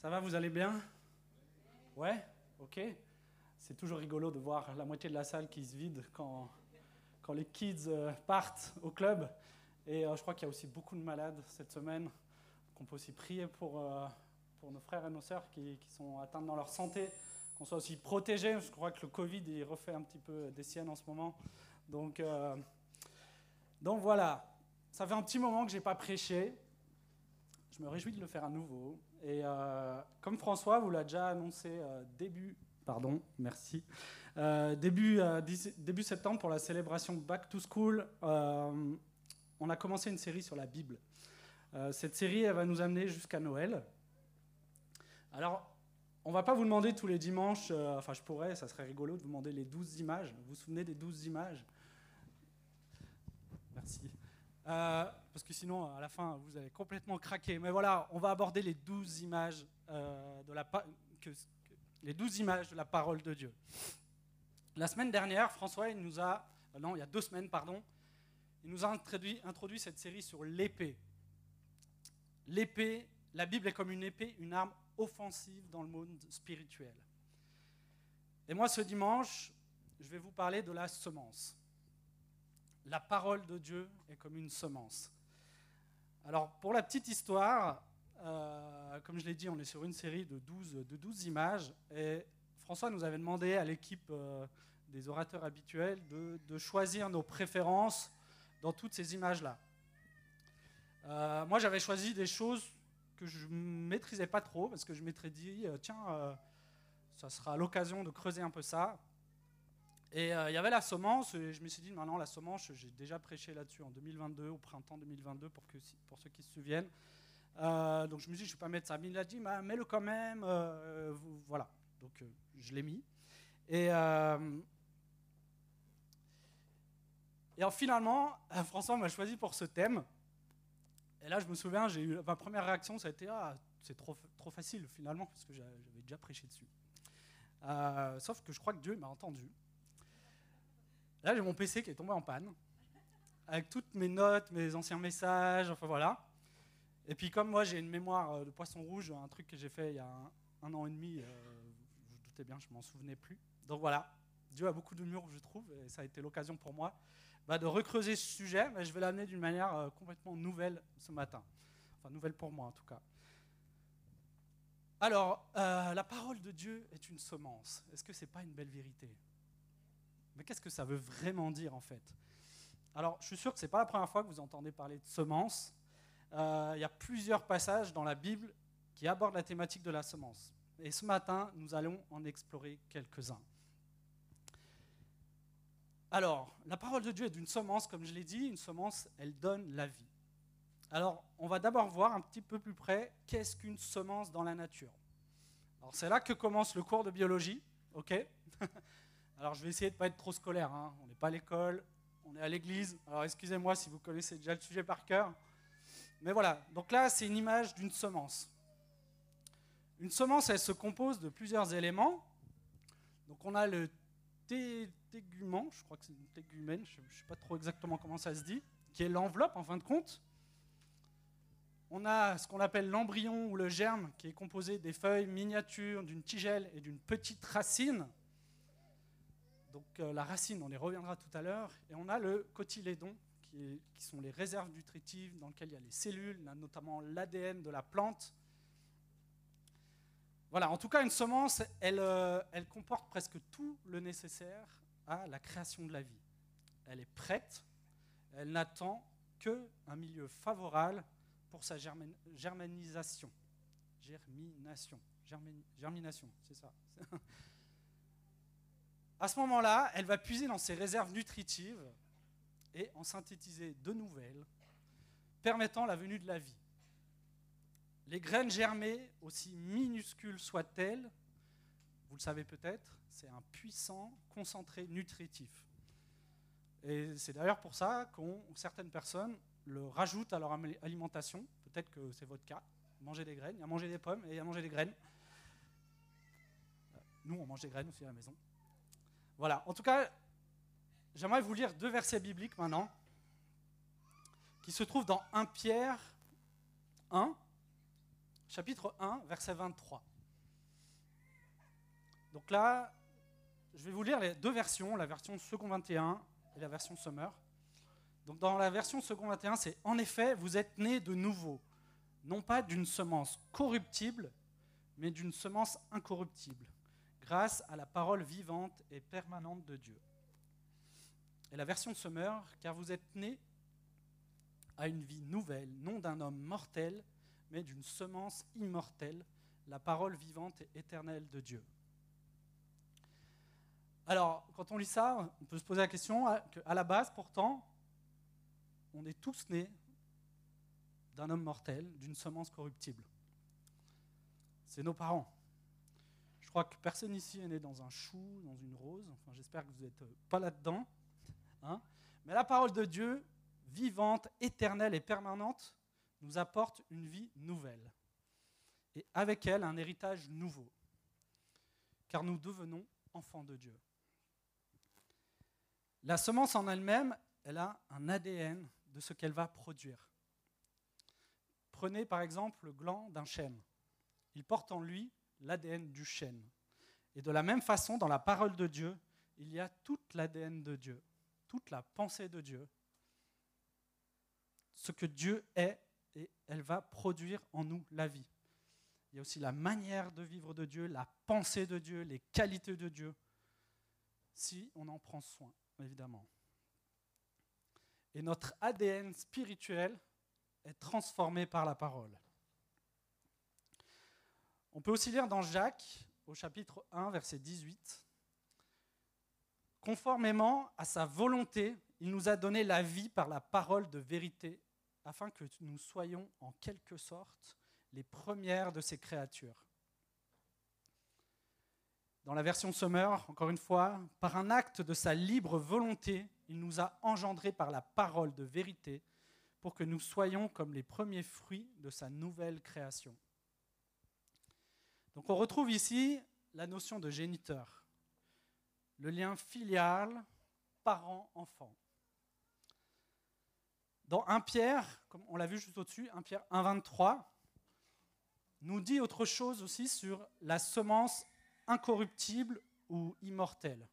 Ça va, vous allez bien? Ouais? Ok. C'est toujours rigolo de voir la moitié de la salle qui se vide quand, quand les kids euh, partent au club. Et euh, je crois qu'il y a aussi beaucoup de malades cette semaine, qu'on peut aussi prier pour, euh, pour nos frères et nos sœurs qui, qui sont atteints dans leur santé, qu'on soit aussi protégés. Je crois que le Covid, il refait un petit peu des siennes en ce moment. Donc, donc voilà, ça fait un petit moment que je n'ai pas prêché. Je me réjouis de le faire à nouveau. Et euh, comme François vous l'a déjà annoncé euh, début, pardon, merci, euh, début, début septembre pour la célébration Back to School, on a commencé une série sur la Bible. cette série, elle va nous amener jusqu'à Noël. Alors, on va pas vous demander tous les dimanches, enfin je pourrais, ça serait rigolo de vous demander les 12 images. Vous vous souvenez des 12 images? Merci. Parce que sinon, à la fin, vous allez complètement craquer. Mais voilà, on va aborder les douze images, euh, de la images de la parole de Dieu. La semaine dernière, François, il nous a, euh, non, il y a deux semaines, pardon, il nous a introduit, introduit cette série sur l'épée. L'épée, la Bible est comme une épée, une arme offensive dans le monde spirituel. Et moi, ce dimanche, je vais vous parler de la semence la parole de Dieu est comme une semence. Alors, pour la petite histoire, euh, comme je l'ai dit, on est sur une série de 12, de 12 images. Et François nous avait demandé à l'équipe euh, des orateurs habituels de, choisir nos préférences dans toutes ces images-là. Euh, moi, j'avais choisi des choses que je ne maîtrisais pas trop, parce que je m'étais dit, tiens, ça sera l'occasion de creuser un peu ça. Et euh, il y avait la semence, et je me suis dit, maintenant, la semence, j'ai déjà prêché là-dessus en 2022, au printemps 2022, pour, que, pour ceux qui se souviennent. Euh, donc je me suis dit, je ne vais pas ça. Mais il a dit, bah, mets-le quand même. Euh, voilà. Donc je l'ai mis. Et, et finalement, François m'a choisi pour ce thème. Et là, je me souviens, eu ma première réaction, ça a été, ah, c'est trop, trop facile finalement, parce que j'avais déjà prêché dessus. sauf que je crois que Dieu m'a entendu. Là, j'ai mon PC qui est tombé en panne, avec toutes mes notes, mes anciens messages, enfin voilà. Et puis comme moi, j'ai une mémoire euh, de poisson rouge, un truc que j'ai fait il y a un, an et demi, euh, vous vous doutez bien, je m'en souvenais plus. Donc voilà, Dieu a beaucoup d'humour, je trouve, et ça a été l'occasion pour moi bah, de recreuser ce sujet, mais je vais l'amener d'une manière euh, complètement nouvelle ce matin. Enfin, nouvelle pour moi en tout cas. Alors, la parole de Dieu est une semence. Est-ce que ce n'est pas une belle vérité? Mais qu'est-ce que ça veut vraiment dire en fait? Alors, je suis sûr que ce n'est pas la première fois que vous entendez parler de semence. Euh, il y a plusieurs passages dans la Bible qui abordent la thématique de la semence. Et ce matin, nous allons en explorer quelques-uns. Alors, la parole de Dieu est d'une semence, comme je l'ai dit, une semence, elle donne la vie. Alors, on va d'abord voir un petit peu plus près qu'est-ce qu'une semence dans la nature. Alors, c'est là que commence le cours de biologie, ok? Alors je vais essayer de ne pas être trop scolaire, hein. on n'est pas à l'école, on est à l'église, alors excusez-moi si vous connaissez déjà le sujet par cœur. Mais voilà, donc là c'est une image d'une semence. Une semence, elle se compose de plusieurs éléments. Donc on a le tégument, je crois que c'est une tégumène, je ne sais pas trop exactement comment ça se dit, qui est l'enveloppe en fin de compte. On a ce qu'on appelle l'embryon ou le germe, qui est composé des feuilles miniatures, d'une tigelle et d'une petite racine. Donc euh, la racine, on y reviendra tout à l'heure. Et on a le cotylédon, qui, sont les réserves nutritives dans lesquelles il y a les cellules, notamment l'ADN de la plante. Voilà, en tout cas, une semence, elle, euh, elle comporte presque tout le nécessaire à la création de la vie. Elle est prête, elle n'attend qu'un milieu favorable pour sa germanisation. Germination. germination, c'est ça. À ce moment-là, elle va puiser dans ses réserves nutritives et en synthétiser de nouvelles, permettant la venue de la vie. Les graines germées, aussi minuscules soient-elles, vous le savez peut-être, c'est un puissant concentré nutritif. Et c'est d'ailleurs pour ça que certaines personnes le rajoutent à leur alimentation. Peut-être que c'est votre cas. Manger des graines, il y a manger des pommes et il y a manger des graines. Nous, on mange des graines aussi à la maison. Voilà, en tout cas, j'aimerais vous lire deux versets bibliques maintenant, qui se trouvent dans 1 Pierre 1, chapitre 1, verset 23. Donc là, je vais vous lire les deux versions, la version second 21 et la version Summer. Donc dans la version second 21, c'est En effet, vous êtes nés de nouveau, non pas d'une semence corruptible, mais d'une semence incorruptible, grâce à la parole vivante et permanente de Dieu. Et la version Summer, car vous êtes nés à une vie nouvelle, non d'un homme mortel, mais d'une semence immortelle, la parole vivante et éternelle de Dieu. Alors, quand on lit ça, on peut se poser la question qu'à la base, pourtant, on est tous nés d'un homme mortel, d'une semence corruptible. C'est nos parents. Je crois que personne ici est né dans un chou, dans une rose. Enfin, j'espère que vous n'êtes pas là-dedans. Hein. Mais la parole de Dieu, vivante, éternelle et permanente, nous apporte une vie nouvelle. Et avec elle, un héritage nouveau. Car nous devenons enfants de Dieu. La semence en elle-même, elle a un ADN de ce qu'elle va produire. Prenez par exemple le gland d'un chêne. Il porte en lui l'ADN du chêne. Et de la même façon, dans la parole de Dieu, il y a toute l'ADN de Dieu, toute la pensée de Dieu, ce que Dieu est, et elle va produire en nous la vie. Il y a aussi la manière de vivre de Dieu, la pensée de Dieu, les qualités de Dieu, si on en prend soin évidemment. Et notre ADN spirituel est transformé par la parole. On peut aussi lire dans Jacques, au chapitre 1, verset 18, Conformément à sa volonté, il nous a donné la vie par la parole de vérité, afin que nous soyons en quelque sorte les premières de ses créatures. Dans la version Summer, encore une fois, par un acte de sa libre volonté, il nous a engendrés par la parole de vérité pour que nous soyons comme les premiers fruits de sa nouvelle création. Donc on retrouve ici la notion de géniteur, le lien filial parent-enfant. Dans 1 Pierre, comme on l'a vu juste au-dessus, 1 Pierre 1.23, nous dit autre chose aussi sur la semence incorruptible ou immortel.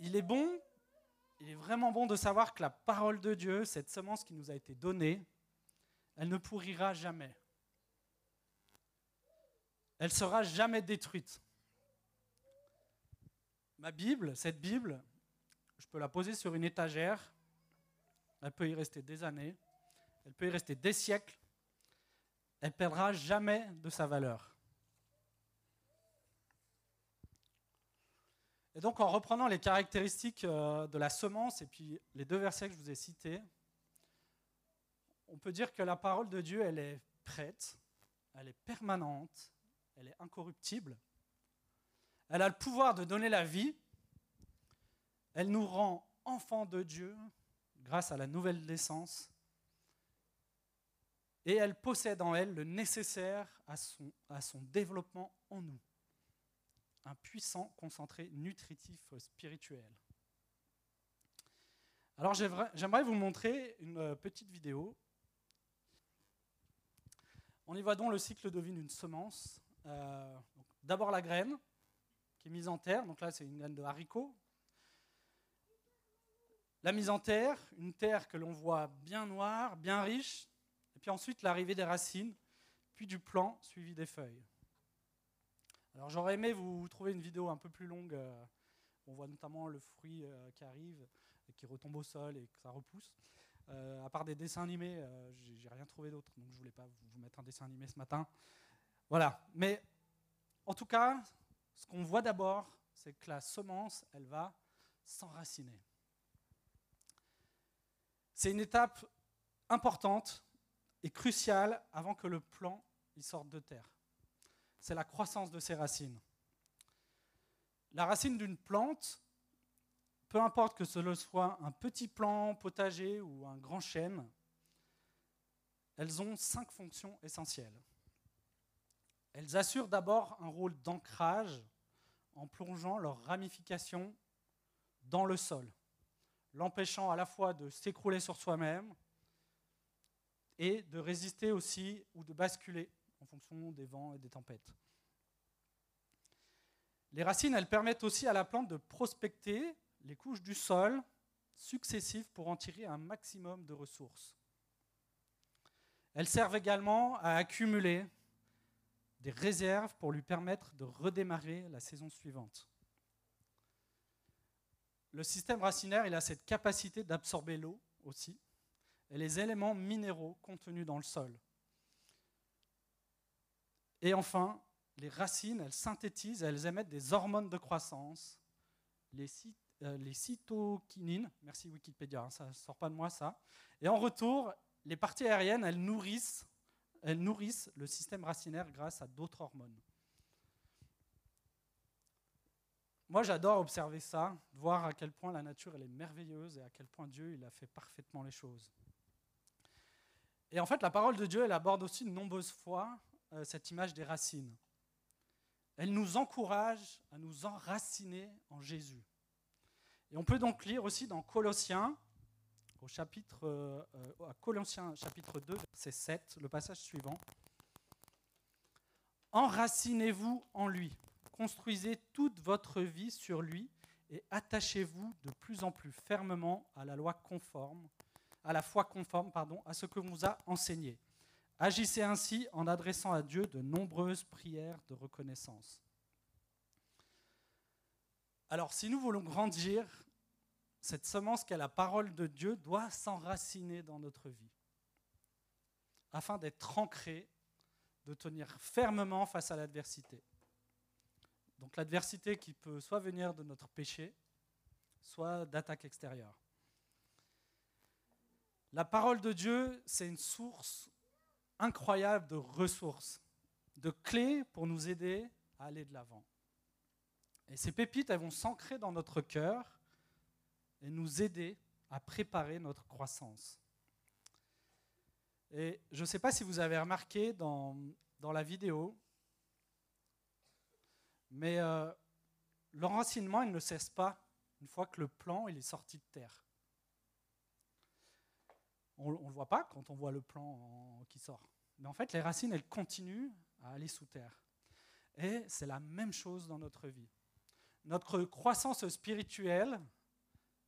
Il est bon, il est vraiment bon de savoir que la parole de Dieu, cette semence qui nous a été donnée, elle ne pourrira jamais. Elle sera jamais détruite. Ma Bible, cette Bible, je peux la poser sur une étagère, elle peut y rester des années, elle peut y rester des siècles, elle perdra jamais de sa valeur. Et donc en reprenant les caractéristiques euh, de la semence et puis les deux versets que je vous ai cités, on peut dire que la parole de Dieu, elle est prête, elle est permanente, elle est incorruptible, elle a le pouvoir de donner la vie, elle nous rend enfants de Dieu grâce à la nouvelle naissance et elle possède en elle le nécessaire à son, à son développement en nous. Un puissant concentré nutritif spirituel. Alors j'aimerais vous montrer une euh, petite vidéo. On y voit donc le cycle de vie d'une semence. Euh, d'abord la graine qui est mise en terre, donc là c'est une graine de haricot. La mise en terre, une terre que l'on voit bien noire, bien riche, puis ensuite l'arrivée des racines, puis du plant suivi des feuilles. Alors j'aurais aimé vous trouver une vidéo un peu plus longue. Euh, on voit notamment le fruit euh, qui arrive, et qui retombe au sol et que ça repousse. À part des dessins animés, j'ai rien trouvé d'autre, donc je voulais pas vous mettre un dessin animé ce matin. Voilà. Mais en tout cas, ce qu'on voit d'abord, c'est que la semence, elle va s'enraciner. C'est une étape importante est crucial avant que le plant sorte de terre. C'est la croissance de ses racines. La racine d'une plante, peu importe que ce soit un petit plant potager ou un grand chêne, elles ont cinq fonctions essentielles. Elles assurent d'abord un rôle d'ancrage en plongeant leurs ramifications dans le sol, l'empêchant à la fois de s'écrouler sur soi-même et de résister aussi ou de basculer en fonction des vents et des tempêtes. Les racines, elles permettent aussi à la plante de prospecter les couches du sol successives pour en tirer un maximum de ressources. Elles servent également à accumuler des réserves pour lui permettre de redémarrer la saison suivante. Le système racinaire, il a cette capacité d'absorber l'eau aussi et les éléments minéraux contenus dans le sol. Et enfin, les racines, elles synthétisent, elles émettent des hormones de croissance, les, euh, cytokinines, merci Wikipédia, hein, ça ne sort pas de moi ça. Et en retour, les parties aériennes, elles nourrissent, elles nourrissent le système racinaire grâce à d'autres hormones. Moi, j'adore observer ça, voir à quel point la nature elle est merveilleuse et à quel point Dieu il a fait parfaitement les choses. Et en fait, la parole de Dieu, elle aborde aussi de nombreuses fois euh, cette image des racines. Elle nous encourage à nous enraciner en Jésus. Et on peut donc lire aussi dans Colossiens, au chapitre, euh, à Colossiens chapitre 2, verset 7, le passage suivant. Enracinez-vous en lui, construisez toute votre vie sur lui et attachez-vous de plus en plus fermement à la loi conforme, à la foi conforme, pardon, à ce que vous a enseigné. Agissez ainsi en adressant à Dieu de nombreuses prières de reconnaissance. Alors, si nous voulons grandir, cette semence qu'est la parole de Dieu doit s'enraciner dans notre vie, afin d'être ancrée, de tenir fermement face à l'adversité. Donc l'adversité qui peut soit venir de notre péché, soit d'attaques extérieures. La parole de Dieu, c'est une source incroyable de ressources, de clés pour nous aider à aller de l'avant. Et ces pépites, elles vont s'ancrer dans notre cœur et nous aider à préparer notre croissance. Et je ne sais pas si vous avez remarqué dans, dans la vidéo, mais euh, l'enracinement, il ne cesse pas une fois que le plan il est sorti de terre. On ne le voit pas quand on voit le plan qui sort. Mais en fait, les racines, elles continuent à aller sous terre. Et c'est la même chose dans notre vie. Notre croissance spirituelle,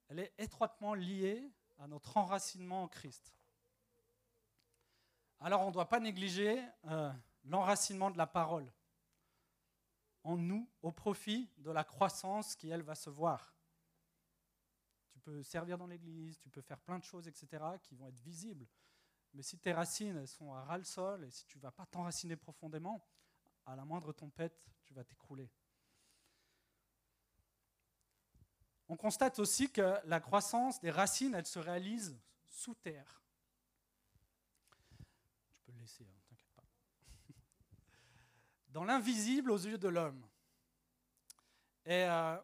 elle est étroitement liée à notre enracinement en Christ. Alors on ne doit pas négliger euh, l'enracinement de la parole en nous au profit de la croissance qui, elle, va se voir. Tu peux servir dans l'église, tu peux faire plein de choses, etc., qui vont être visibles. Mais si tes racines sont à ras le sol et si tu ne vas pas t'enraciner profondément, à la moindre tempête, tu vas t'écrouler. On constate aussi que la croissance des racines, elle se réalise sous terre. Tu peux le laisser, hein, t'inquiète pas. Dans l'invisible aux yeux de l'homme. Et euh,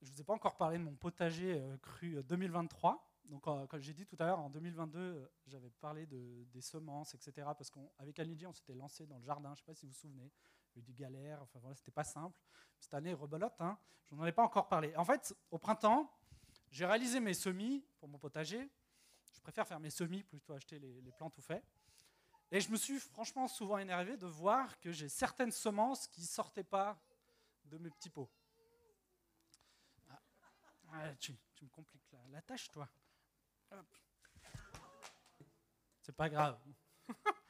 je ne vous ai pas encore parlé de mon potager euh, cru 2023. Euh, Donc, comme j'ai dit tout à l'heure, en 2022, j'avais parlé de, des semences, etc. Parce qu'avec Anidji, on s'était lancé dans le jardin. Je ne sais pas si vous vous souvenez. Il y a eu des galères. Enfin, voilà, c'était pas simple. Cette année, rebelote. Hein, je n'en ai pas encore parlé. En fait, au printemps, j'ai réalisé mes semis pour mon potager. Je préfère faire mes semis plutôt acheter les, les plants tout faits. Et je me suis franchement souvent énervé de voir que j'ai certaines semences qui ne sortaient pas de mes petits pots. Ah, tu, me compliques la, tâche, toi. C'est pas grave.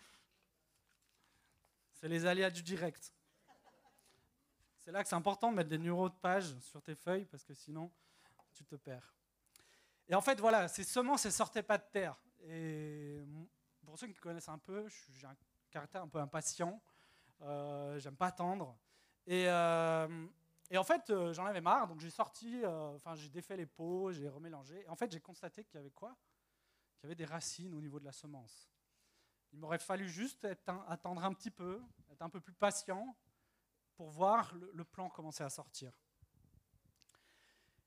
c'est les aléas du direct. C'est là que c'est important de mettre des numéros de page sur tes feuilles parce que sinon tu te perds. Et en fait, voilà, ces semences, elles sortaient pas de terre. Et pour ceux qui connaissent un peu, j'ai un caractère un peu impatient. Euh, J'aime pas attendre. Et, euh, en fait, euh, j'en avais marre, donc j'ai sorti, enfin j'ai défait les pots, j'ai remélangé. Et en fait, j'ai constaté qu'il y avait quoi? Qu'il y avait des racines au niveau de la semence. Il m'aurait fallu juste attendre un petit peu, être un peu plus patient pour voir le, le plan commencer à sortir.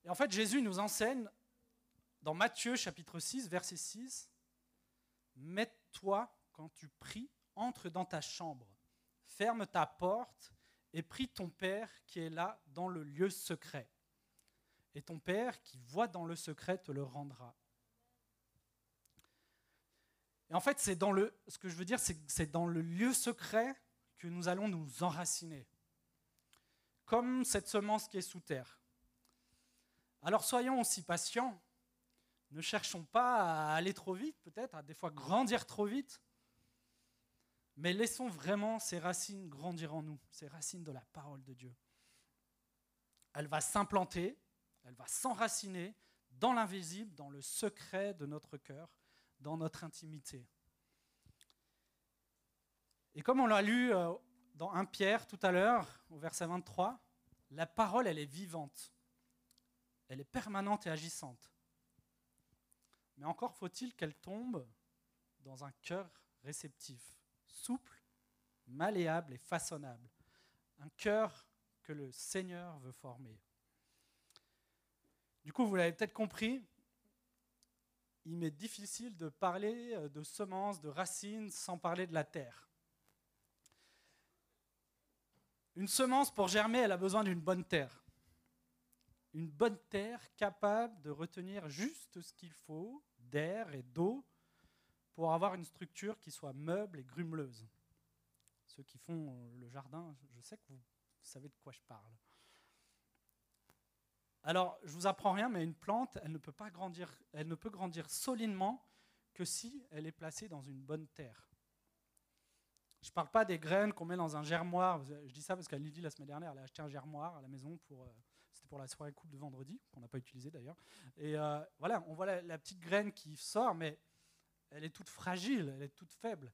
Et en fait, Jésus nous enseigne dans Matthieu chapitre 6, verset 6, Mets-toi quand tu pries, entre dans ta chambre, ferme ta porte et prie ton Père qui est là dans le lieu secret. Et ton Père qui voit dans le secret te le rendra. Et en fait, c'est dans le, ce que je veux dire, c'est que c'est dans le lieu secret que nous allons nous enraciner. Comme cette semence qui est sous terre. Alors soyons aussi patients. Ne cherchons pas à aller trop vite, peut-être, à des fois grandir trop vite. Mais laissons vraiment ces racines grandir en nous, ces racines de la parole de Dieu. Elle va s'implanter, elle va s'enraciner dans l'invisible, dans le secret de notre cœur, dans notre intimité. Et comme on l'a lu euh, dans 1 Pierre tout à l'heure, au verset 23, la parole, elle est vivante, elle est permanente et agissante. Mais encore faut-il qu'elle tombe dans un cœur réceptif, souple, malléable et façonnable. Un cœur que le Seigneur veut former. Du coup, vous l'avez peut-être compris, il m'est difficile de parler euh, de semences, de racines, sans parler de la terre. Une semence, pour germer, elle a besoin d'une bonne terre. Une bonne terre capable de retenir juste ce qu'il faut d'air et d'eau pour avoir une structure qui soit meuble et grumeleuse. Ceux qui font le jardin, je sais que vous savez de quoi je parle. Alors, je vous apprends rien, mais une plante, elle ne peut pas grandir, elle ne peut grandir solidement que si elle est placée dans une bonne terre. Je ne parle pas des graines qu'on met dans un germoir. Je dis ça parce qu'elle dit la semaine dernière, elle a acheté un germoir à la maison pour, euh, c'était pour la soirée coupe de vendredi, qu'on n'a pas utilisé d'ailleurs. Et euh, voilà, on voit la, petite graine qui sort, mais elle est toute fragile, elle est toute faible.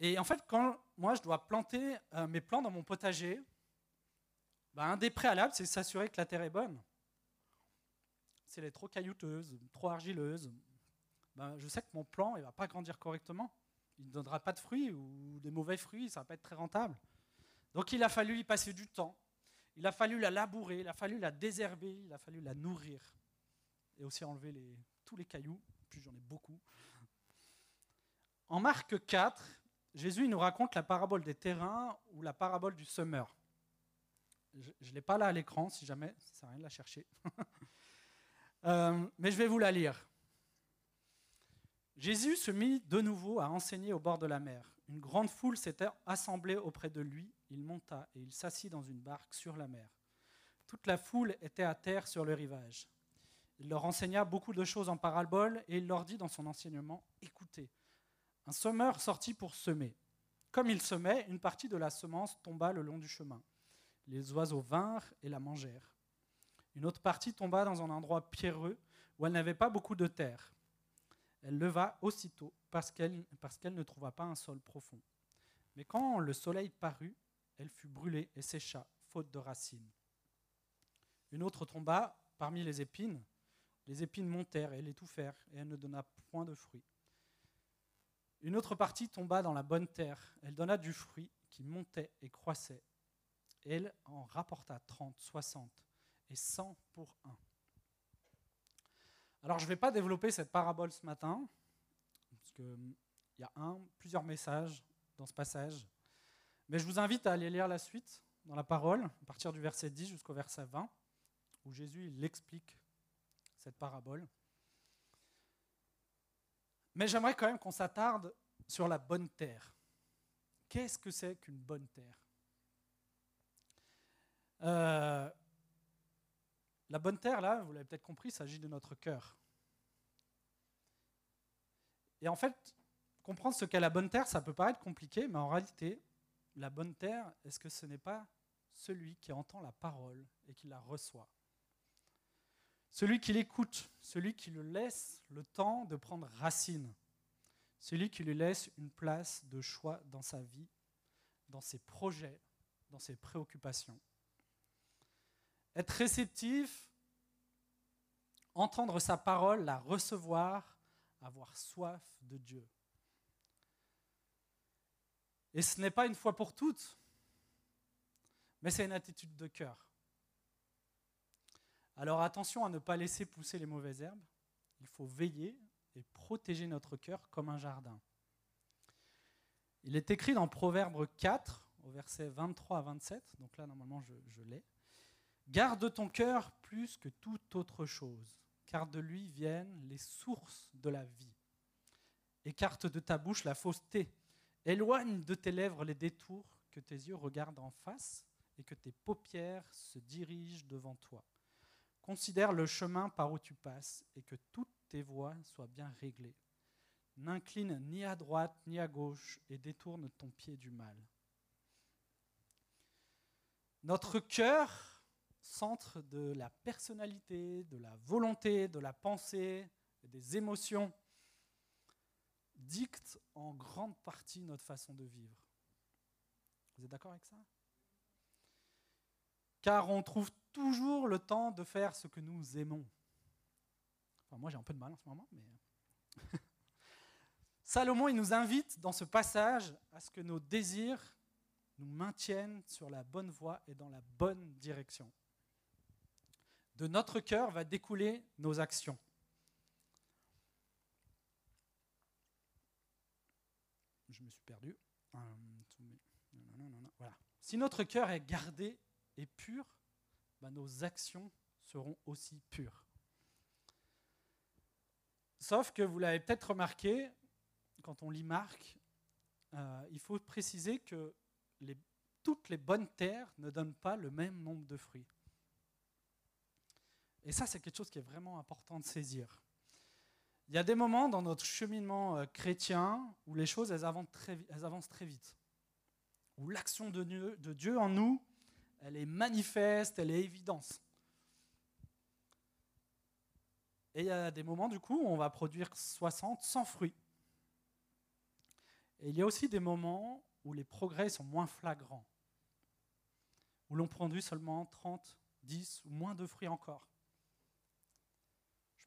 Et en fait, quand moi je dois planter euh, mes plants dans mon potager, bah, un des préalables, c'est s'assurer que la terre est bonne. Si elle est trop caillouteuse, trop argileuse, bah, je sais que mon plant ne va pas grandir correctement. Il ne donnera pas de fruits ou des mauvais fruits, ça ne va pas être très rentable. Donc il a fallu y passer du temps. Il a fallu la labourer, il a fallu la désherber, il a fallu la nourrir. Et aussi enlever tous les cailloux, puis j'en ai beaucoup. En Marc 4, Jésus nous raconte la parabole des terrains ou la parabole du semeur. Je ne l'ai pas là à l'écran, si jamais, ça ne sert à rien de la chercher. Euh, mais je vais vous la lire. Jésus se mit de nouveau à enseigner au bord de la mer. Une grande foule s'était assemblée auprès de lui. Il monta et il s'assit dans une barque sur la mer. Toute la foule était à terre sur le rivage. Il leur enseigna beaucoup de choses en parabole et il leur dit dans son enseignement Écoutez, un semeur sortit pour semer. Comme il semait, une partie de la semence tomba le long du chemin. Les oiseaux vinrent et la mangèrent. Une autre partie tomba dans un endroit pierreux où elle n'avait pas beaucoup de terre. Elle leva aussitôt parce qu'elle ne trouva pas un sol profond. Mais quand le soleil parut, elle fut brûlée et sécha, faute de racines. Une autre tomba parmi les épines. Les épines montèrent et l'étouffèrent, et elle ne donna point de fruit. Une autre partie tomba dans la bonne terre. Elle donna du fruit qui montait et croissait. Elle en rapporta 30, 60 et 100 pour un. Alors je ne vais pas développer cette parabole ce matin, parce qu'il y a un, plusieurs messages dans ce passage. Mais je vous invite à aller lire la suite dans la parole, à partir du verset 10 jusqu'au verset 20, où Jésus il explique cette parabole. Mais j'aimerais quand même qu'on s'attarde sur la bonne terre. Qu'est-ce que c'est qu'une bonne terre? Euh, La bonne terre, là, vous l'avez peut-être compris, s'agit de notre cœur. Et en fait, comprendre ce qu'est la bonne terre, ça peut paraître compliqué, mais en réalité, la bonne terre, est-ce que ce n'est pas celui qui entend la parole et qui la reçoit? Celui qui l'écoute, celui qui lui laisse le temps de prendre racine, celui qui lui laisse une place de choix dans sa vie, dans ses projets, dans ses préoccupations. Être réceptif, entendre sa parole, la recevoir, avoir soif de Dieu. Et ce n'est pas une fois pour toutes, mais c'est une attitude de cœur. Alors attention à ne pas laisser pousser les mauvaises herbes. Il faut veiller et protéger notre cœur comme un jardin. Il est écrit dans Proverbe 4, au verset 23 à 27, donc là normalement je, je l'ai. Garde ton cœur plus que toute autre chose, car de lui viennent les sources de la vie. Écarte de ta bouche la fausseté, éloigne de tes lèvres les détours, que tes yeux regardent en face et que tes paupières se dirigent devant toi. Considère le chemin par où tu passes et que toutes tes voies soient bien réglées. N'incline ni à droite ni à gauche et détourne ton pied du mal. Notre cœur, centre de la personnalité, de la volonté, de la pensée, des émotions, dicte en grande partie notre façon de vivre. Vous êtes d'accord avec ça? Car on trouve toujours le temps de faire ce que nous aimons. Enfin, moi j'ai un peu de mal en ce moment, mais... Salomon, il nous invite dans ce passage à ce que nos désirs nous maintiennent sur la bonne voie et dans la bonne direction. De notre cœur va découler nos actions. Je me suis perdu. Euh, voilà. Si notre cœur est gardé et pur, bah, nos actions seront aussi pures. Sauf que vous l'avez peut-être remarqué, quand on lit Marc, euh, il faut préciser que toutes les bonnes terres ne donnent pas le même nombre de fruits. Et ça, c'est quelque chose qui est vraiment important de saisir. Il y a des moments dans notre cheminement euh, chrétien où les choses avancent, très, vite, où l'action de Dieu, de Dieu en nous, elle est manifeste, elle est évidente. Et il y a des moments, du coup, où on va produire 60 sans fruits. Et il y a aussi des moments où les progrès sont moins flagrants, où l'on produit seulement 30, 10 ou moins de fruits encore.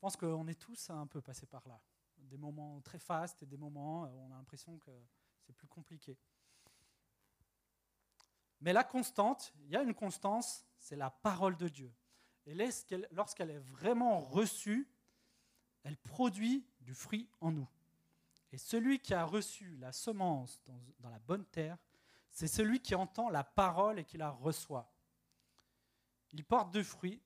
Je pense qu'on est tous un peu passés par là. Des moments très fastes et des moments où on a l'impression que c'est plus compliqué. Mais la constante, il y a une constance, c'est la parole de Dieu. Et lorsqu'elle est vraiment reçue, elle produit du fruit en nous. Et celui qui a reçu la semence dans, la bonne terre, c'est celui qui entend la parole et qui la reçoit. Il porte du fruit,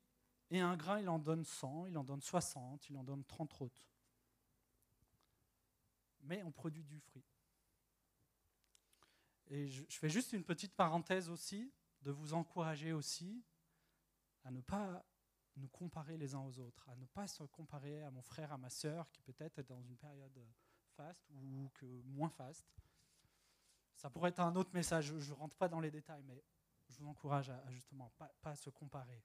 et un grain, il en donne 100, il en donne 60, il en donne 30 autres. Mais on produit du fruit. Et je, fais juste une petite parenthèse aussi, de vous encourager aussi à ne pas nous comparer les uns aux autres, à ne pas se comparer à mon frère, à ma sœur, qui peut-être est dans une période fast ou que moins fast. Ça pourrait être un autre message, je ne rentre pas dans les détails, mais je vous encourage à, justement pas, pas se comparer.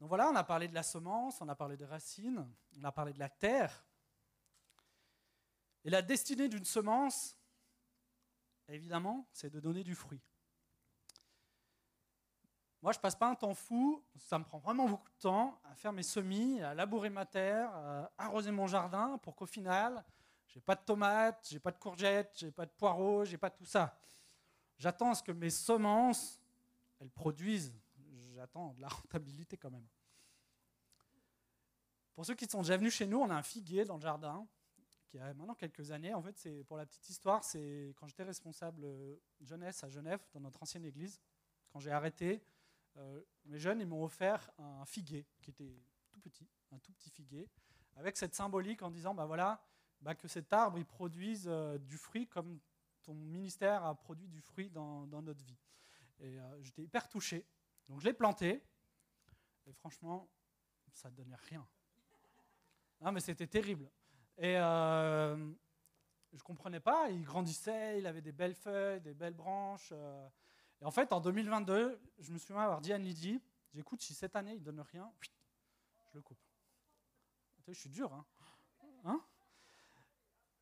Donc voilà, on a parlé de la semence, on a parlé des racines, on a parlé de la terre. Et la destinée d'une semence, évidemment, c'est de donner du fruit. Moi, je passe pas un temps fou, ça me prend vraiment beaucoup de temps à faire mes semis, à labourer ma terre, à arroser mon jardin pour qu'au final, j'ai pas de tomates, j'ai pas de courgettes, j'ai pas de poireaux, j'ai pas tout ça. J'attends à ce que mes semences, elles produisent. J'attends de la rentabilité quand même. Pour ceux qui sont déjà venus chez nous, on a un figuier dans le jardin qui a maintenant quelques années. En fait, c'est pour la petite histoire, c'est quand j'étais responsable jeunesse à Genève dans notre ancienne église, quand j'ai arrêté, euh, mes jeunes, ils m'ont offert un figuier qui était tout petit, un tout petit figuier, avec cette symbolique en disant, bah voilà, bah que cet arbre, il produise euh, du fruit comme ton ministère a produit du fruit dans, notre vie. Et euh, j'étais hyper touché. Donc je l'ai planté, et franchement, ça ne donnait rien. Non, mais c'était terrible. Et je ne comprenais pas, il grandissait, il avait des belles feuilles, des belles branches. Et en fait, en 2022, je me souviens avoir dit à Lydie, j'écoute, si cette année il ne donne rien, je le coupe. Je suis dur, hein, hein?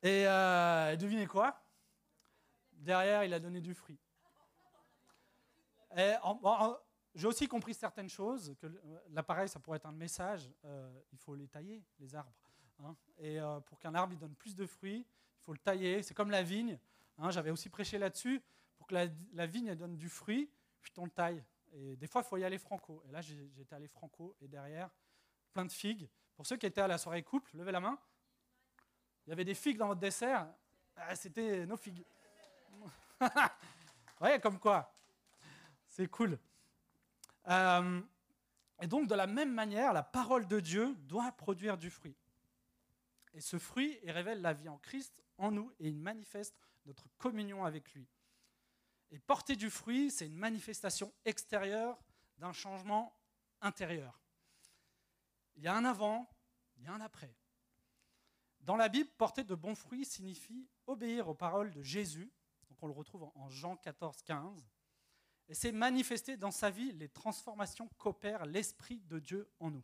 Et euh, devinez quoi? Derrière, il a donné du fruit. J'ai aussi compris certaines choses, que l'appareil, ça pourrait être un message, euh, il faut les tailler, les arbres. Hein. et euh, pour qu'un arbre il donne plus de fruits, il faut le tailler. C'est comme la vigne. Hein, j'avais aussi prêché là-dessus pour que la, vigne donne du fruit, puis on le taille. Et des fois, il faut y aller franco. Et là, j'étais allé franco, et derrière, plein de figues. Pour ceux qui étaient à la soirée couple, levez la main. Il y avait des figues dans votre dessert. Ah, c'était nos figues. Voyez, comme quoi. C'est cool. Euh, Et donc, de la même manière, la parole de Dieu doit produire du fruit. Et ce fruit, révèle la vie en Christ, en nous, et il manifeste notre communion avec lui. Et porter du fruit, c'est une manifestation extérieure d'un changement intérieur. Il y a un avant, il y a un après. Dans la Bible, porter de bons fruits signifie obéir aux paroles de Jésus. Donc on le retrouve en Jean 14, 15. Et c'est manifester dans sa vie les transformations qu'opère l'Esprit de Dieu en nous.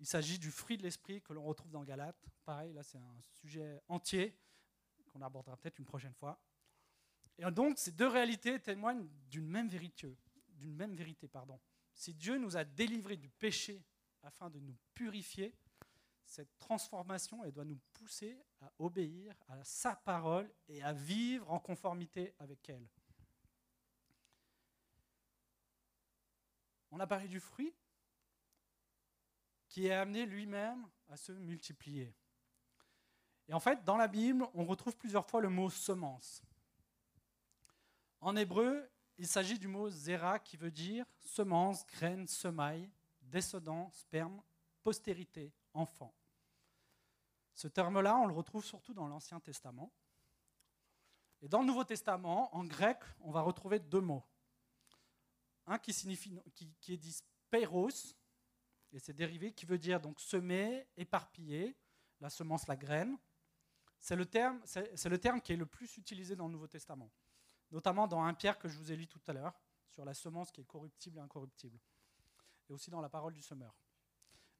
Il s'agit du fruit de l'Esprit que l'on retrouve dans Galates. Pareil, là c'est un sujet entier qu'on abordera peut-être une prochaine fois. Et donc ces deux réalités témoignent d'une même vérité. D'une même vérité pardon. Si Dieu nous a délivrés du péché afin de nous purifier, cette transformation doit nous pousser à obéir à sa parole et à vivre en conformité avec elle. On a parlé du fruit qui est amené lui-même à se multiplier. Et en fait, dans la Bible, on retrouve plusieurs fois le mot semence. En hébreu, il s'agit du mot zera qui veut dire semence, graine, semaille, descendant, sperme, postérité, enfant. Ce terme-là, on le retrouve surtout dans l'Ancien Testament. Et dans le Nouveau Testament, en grec, on va retrouver deux mots. Un qui, signifie, qui, est dit speiros, et c'est dérivé, qui veut dire donc semer, éparpiller, la semence, la graine. C'est le, terme, c'est le terme qui est le plus utilisé dans le Nouveau Testament, notamment dans un Pierre que je vous ai lu tout à l'heure, sur la semence qui est corruptible et incorruptible, et aussi dans la parole du semeur.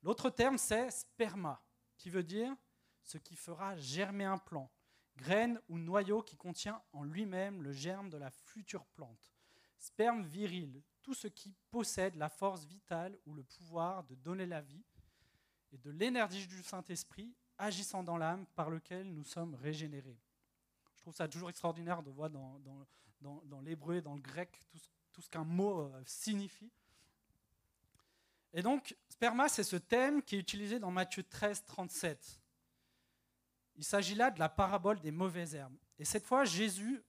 L'autre terme, c'est sperma, qui veut dire ce qui fera germer un plant, graine ou noyau qui contient en lui-même le germe de la future plante. Sperme viril, tout ce qui possède la force vitale ou le pouvoir de donner la vie et de l'énergie du Saint-Esprit agissant dans l'âme par lequel nous sommes régénérés. Je trouve ça toujours extraordinaire de voir dans, l'hébreu et dans le grec tout, tout ce qu'un mot euh, signifie. Et donc, sperma, c'est ce thème qui est utilisé dans Matthieu 13, 37. Il s'agit là de la parabole des mauvaises herbes. Et cette fois, Jésus,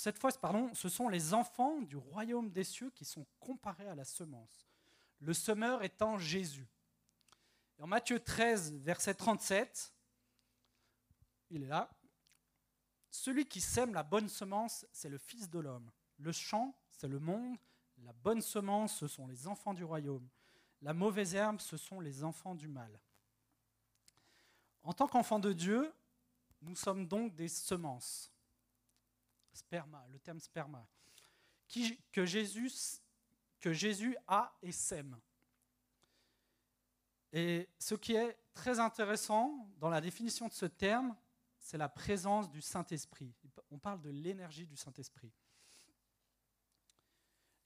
cette fois, ce sont les enfants du royaume des cieux qui sont comparés à la semence. Le semeur étant Jésus. en Matthieu 13, verset 37, il est là. Celui qui sème la bonne semence, c'est le Fils de l'homme. Le champ, c'est le monde. La bonne semence, ce sont les enfants du royaume. La mauvaise herbe, ce sont les enfants du mal. En tant qu'enfants de Dieu, nous sommes donc des semences. Sperma, le terme sperma, que, Jésus, que Jésus a et sème. Et ce qui est très intéressant dans la définition de ce terme, c'est la présence du Saint-Esprit. On parle de l'énergie du Saint-Esprit.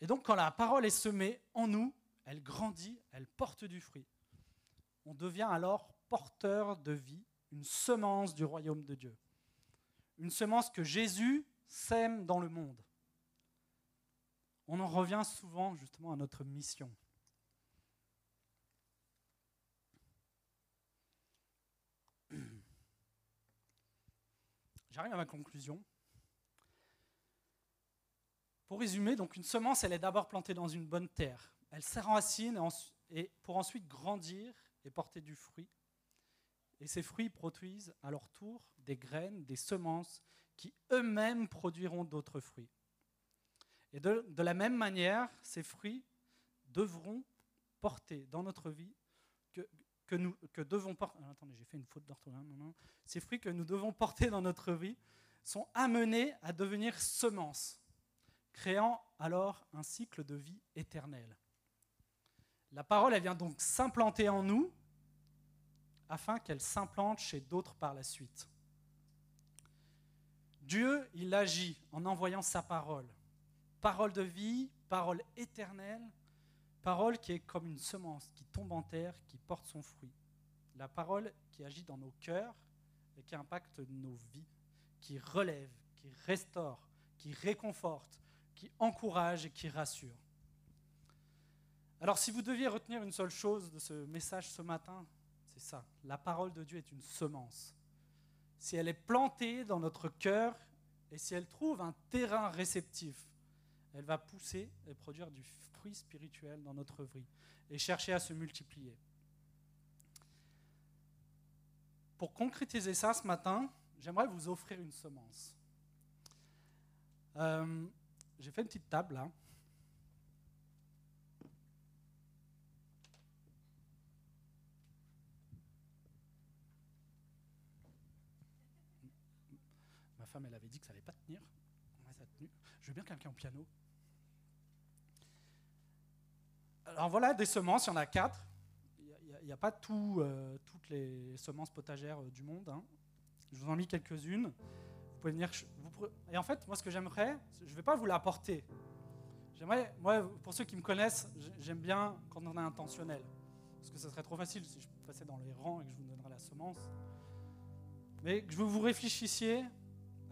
Et donc quand la parole est semée en nous, elle grandit, elle porte du fruit. On devient alors porteur de vie une semence du royaume de Dieu. Une semence que Jésus sème dans le monde. On en revient souvent justement à notre mission. J'arrive à ma conclusion. Pour résumer, donc une semence, elle est d'abord plantée dans une bonne terre. Elle s'enracine et pour ensuite grandir et porter du fruit et ces fruits produisent à leur tour des graines, des semences, qui eux-mêmes produiront d'autres fruits. Et de, la même manière, ces fruits devront porter dans notre vie que, nous que devons porter. Ah, attendez, j'ai fait une faute d'orthographe. Ces fruits que nous devons porter dans notre vie sont amenés à devenir semences, créant alors un cycle de vie éternelle. La parole, elle vient donc s'implanter en nous afin qu'elle s'implante chez d'autres par la suite. Dieu, il agit en envoyant sa parole. Parole de vie, parole éternelle, parole qui est comme une semence qui tombe en terre, qui porte son fruit. La parole qui agit dans nos cœurs et qui impacte nos vies, qui relève, qui restaure, qui réconforte, qui encourage et qui rassure. Alors si vous deviez retenir une seule chose de ce message ce matin, c'est ça. La parole de Dieu est une semence. Si elle est plantée dans notre cœur et si elle trouve un terrain réceptif, elle va pousser et produire du fruit spirituel dans notre vie et chercher à se multiplier. Pour concrétiser ça ce matin, j'aimerais vous offrir une semence. Euh, j'ai fait une petite table là. Ma femme, elle avait dit que ça allait pas tenir. ça a tenu. Je veux bien quelqu'un au piano. Alors voilà, des semences, il y en a quatre. Il n'y a, pas euh, toutes les semences potagères euh, du monde. Hein. Je vous en ai mis quelques-unes. Vous pouvez venir. et en fait, moi, ce que j'aimerais, je ne vais pas vous l'apporter. J'aimerais, moi, pour ceux qui me connaissent, j'aime bien quand on est intentionnel. Parce que ce serait trop facile si je passais dans les rangs et que je vous donnerais la semence. Mais que vous réfléchissiez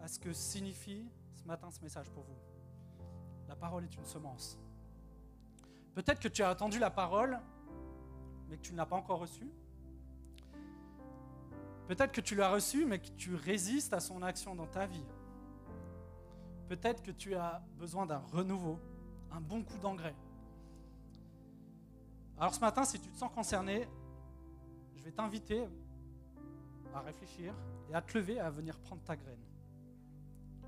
à ce que signifie ce matin ce message pour vous. La parole est une semence. Peut-être que tu as entendu la parole, mais que tu ne l'as pas encore reçue. Peut-être que tu l'as reçue, mais que tu résistes à son action dans ta vie. Peut-être que tu as besoin d'un renouveau, un bon coup d'engrais. Alors ce matin, si tu te sens concerné, je vais t'inviter à réfléchir et à te lever à venir prendre ta graine.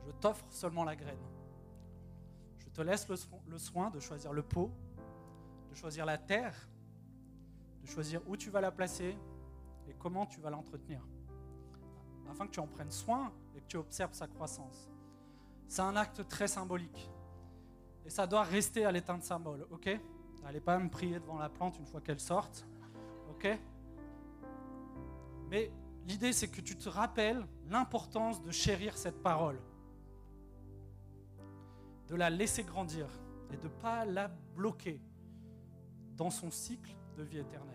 Je t'offre seulement la graine. Je te laisse le, soin de choisir le pot de choisir la terre, de choisir où tu vas la placer et comment tu vas l'entretenir, afin que tu en prennes soin et que tu observes sa croissance. C'est un acte très symbolique. Et ça doit rester à l'état de symbole, ok? N'allez pas me prier devant la plante une fois qu'elle sorte, ok? Mais l'idée, c'est que tu te rappelles l'importance de chérir cette parole, de la laisser grandir et de ne pas la bloquer dans son cycle de vie éternelle.